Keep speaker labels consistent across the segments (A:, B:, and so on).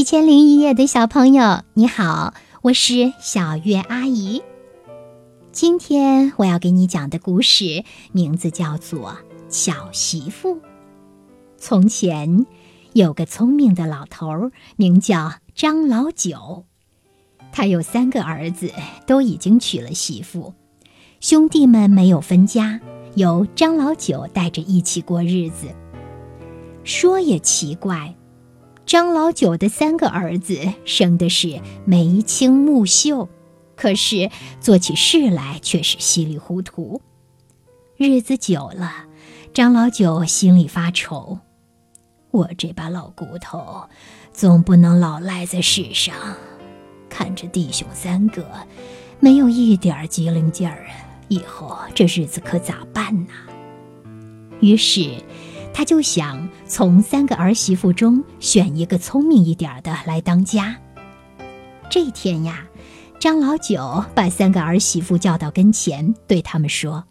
A: 一千零一夜的小朋友，你好，我是小月阿姨。今天我要给你讲的故事名字叫做《巧媳妇》。从前有个聪明的老头，名叫张老九，他有三个儿子，都已经娶了媳妇，兄弟们没有分家，由张老九带着一起过日子。说也奇怪。张老九的三个儿子生的是眉清目秀，可是做起事来却是稀里糊涂。日子久了，张老九心里发愁：我这把老骨头，总不能老赖在世上。看着弟兄三个，没有一点机灵劲儿，以后这日子可咋办呢？于是。他就想从三个儿媳妇中选一个聪明一点的来当家。这天呀，张老九把三个儿媳妇叫到跟前，对他们说：“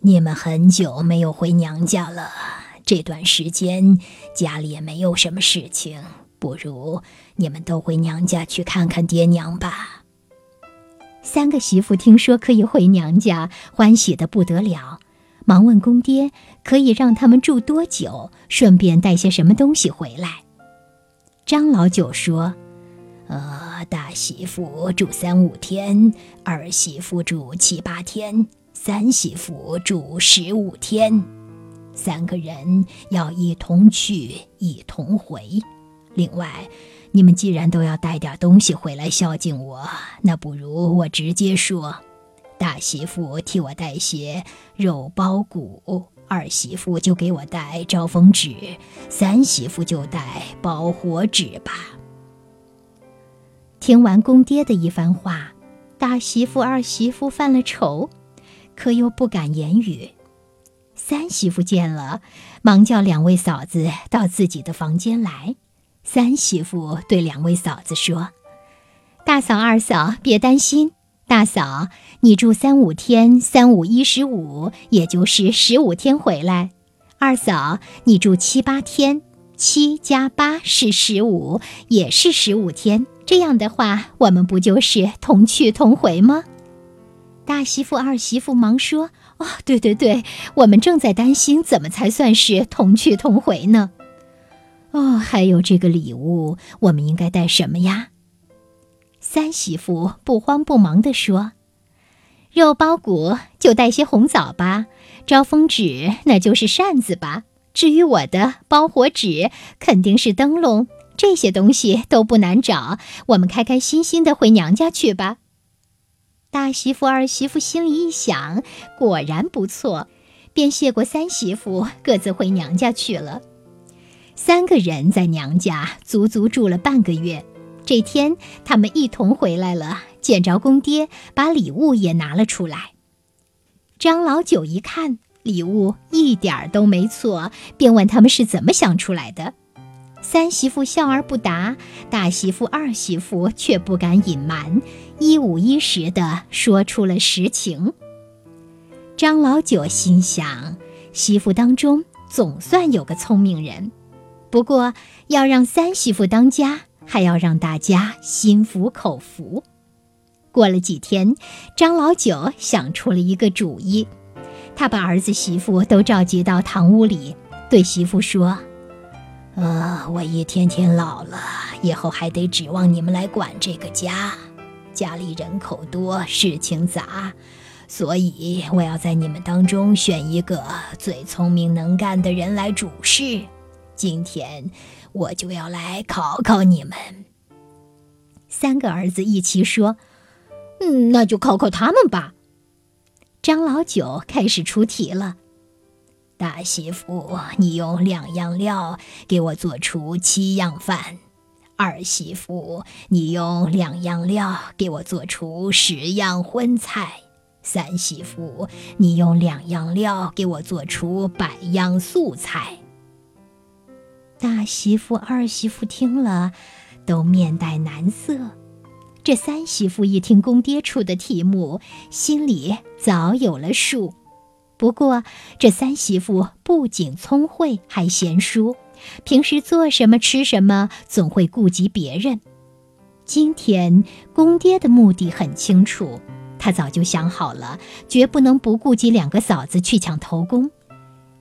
A: 你们很久没有回娘家了，这段时间家里也没有什么事情，不如你们都回娘家去看看爹娘吧。”三个媳妇听说可以回娘家，欢喜的不得了。忙问公爹，可以让他们住多久？顺便带些什么东西回来？张老九说：“呃，大媳妇住三五天，二媳妇住七八天，三媳妇住十五天，三个人要一同去，一同回。另外，你们既然都要带点东西回来孝敬我，那不如我直接说。”大媳妇替我带些肉包谷，二媳妇就给我带招风纸，三媳妇就带包火纸吧。听完公爹的一番话，大媳妇、二媳妇犯了愁，可又不敢言语。三媳妇见了，忙叫两位嫂子到自己的房间来。三媳妇对两位嫂子说：“大嫂、二嫂，别担心。”大嫂，你住三五天，三五一十五，也就是十五天回来。二嫂，你住七八天，七加八是十五，也是十五天。这样的话，我们不就是同去同回吗？大媳妇、二媳妇忙说：“哦，对对对，我们正在担心怎么才算是同去同回呢。哦，还有这个礼物，我们应该带什么呀？”三媳妇不慌不忙地说：“肉包谷就带些红枣吧，招风纸那就是扇子吧。至于我的包火纸，肯定是灯笼。这些东西都不难找，我们开开心心的回娘家去吧。”大媳妇、二媳妇心里一想，果然不错，便谢过三媳妇，各自回娘家去了。三个人在娘家足足住了半个月。这天，他们一同回来了，见着公爹，把礼物也拿了出来。张老九一看礼物一点儿都没错，便问他们是怎么想出来的。三媳妇笑而不答，大媳妇、二媳妇却不敢隐瞒，一五一十的说出了实情。张老九心想，媳妇当中总算有个聪明人，不过要让三媳妇当家。还要让大家心服口服。过了几天，张老九想出了一个主意，他把儿子媳妇都召集到堂屋里，对媳妇说：“呃，我一天天老了，以后还得指望你们来管这个家。家里人口多，事情杂，所以我要在你们当中选一个最聪明能干的人来主事。今天。”我就要来考考你们。三个儿子一齐说：“嗯，那就考考他们吧。”张老九开始出题了：“大媳妇，你用两样料给我做出七样饭；二媳妇，你用两样料给我做出十样荤菜；三媳妇，你用两样料给我做出百样素菜。”大媳妇、二媳妇听了，都面带难色。这三媳妇一听公爹出的题目，心里早有了数。不过，这三媳妇不仅聪慧，还贤淑，平时做什么吃什么，总会顾及别人。今天公爹的目的很清楚，他早就想好了，绝不能不顾及两个嫂子去抢头功。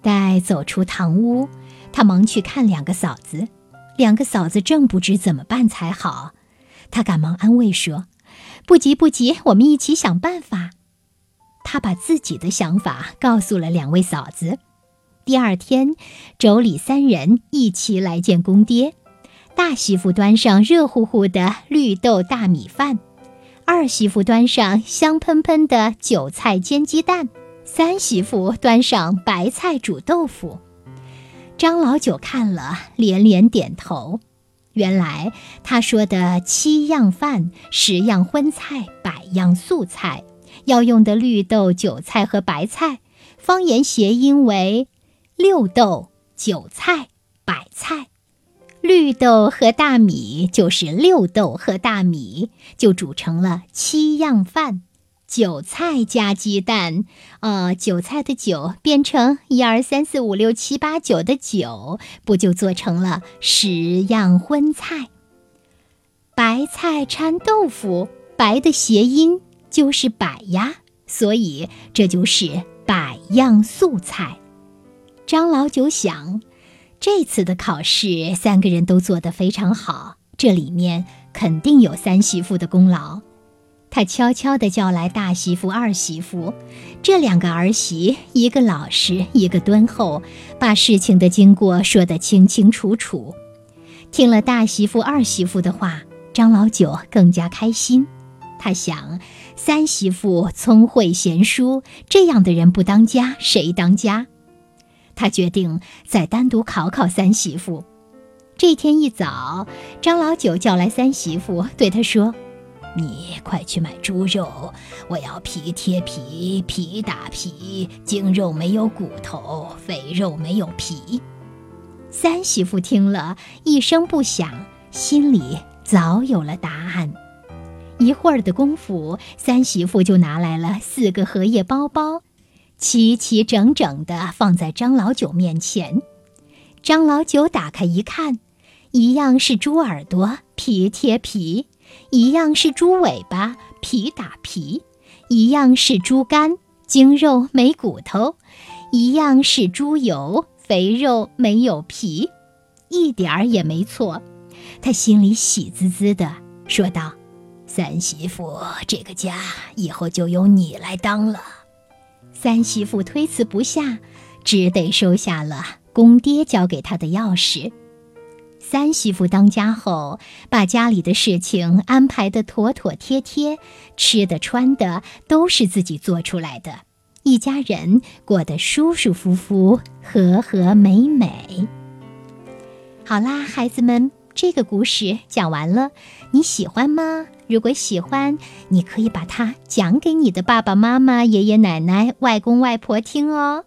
A: 待走出堂屋，他忙去看两个嫂子，两个嫂子正不知怎么办才好。他赶忙安慰说：“不急不急，我们一起想办法。”他把自己的想法告诉了两位嫂子。第二天，妯娌三人一起来见公爹。大媳妇端上热乎乎的绿豆大米饭，二媳妇端上香喷喷的韭菜煎鸡蛋，三媳妇端上白菜煮豆腐。张老九看了，连连点头。原来他说的七样饭、十样荤菜、百样素菜，要用的绿豆、韭菜和白菜，方言谐音为。六豆、韭菜、白菜，绿豆和大米就是六豆和大米，就煮成了七样饭。韭菜加鸡蛋，呃，韭菜的韭变成一二三四五六七八九的九，不就做成了十样荤菜？白菜掺豆腐，白的谐音就是百呀，所以这就是百样素菜。张老九想，这次的考试三个人都做得非常好，这里面肯定有三媳妇的功劳。他悄悄地叫来大媳妇、二媳妇，这两个儿媳，一个老实，一个敦厚，把事情的经过说得清清楚楚。听了大媳妇、二媳妇的话，张老九更加开心。他想，三媳妇聪慧贤淑，这样的人不当家，谁当家？他决定再单独考考三媳妇。这天一早，张老九叫来三媳妇，对他说：“你快去买猪肉，我要皮贴皮，皮打皮，精肉没有骨头，肥肉没有皮。”三媳妇听了一声不响，心里早有了答案。一会儿的功夫，三媳妇就拿来了四个荷叶包包。齐齐整整地放在张老九面前，张老九打开一看，一样是猪耳朵，皮贴皮；一样是猪尾巴，皮打皮；一样是猪肝，精肉没骨头；一样是猪油，肥肉没有皮，一点儿也没错。他心里喜滋滋的，说道：“三媳妇，这个家以后就由你来当了。”三媳妇推辞不下，只得收下了公爹交给她的钥匙。三媳妇当家后，把家里的事情安排得妥妥帖帖，吃的穿的都是自己做出来的，一家人过得舒舒服服、和和美美。好啦，孩子们，这个故事讲完了，你喜欢吗？如果喜欢，你可以把它讲给你的爸爸妈妈、爷爷奶奶、外公外婆听哦。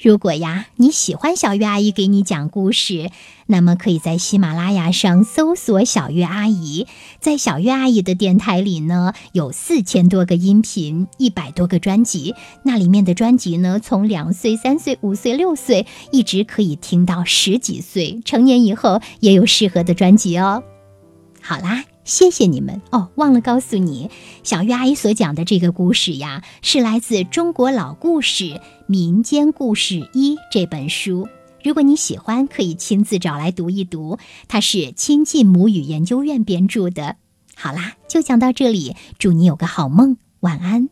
A: 如果呀，你喜欢小月阿姨给你讲故事，那么可以在喜马拉雅上搜索“小月阿姨”。在小月阿姨的电台里呢，有四千多个音频，一百多个专辑。那里面的专辑呢，从两岁、三岁、五岁、六岁，一直可以听到十几岁，成年以后也有适合的专辑哦。好啦。谢谢你们哦！忘了告诉你，小月阿姨所讲的这个故事呀，是来自《中国老故事民间故事一》这本书。如果你喜欢，可以亲自找来读一读。它是亲近母语研究院编著的。好啦，就讲到这里，祝你有个好梦，晚安。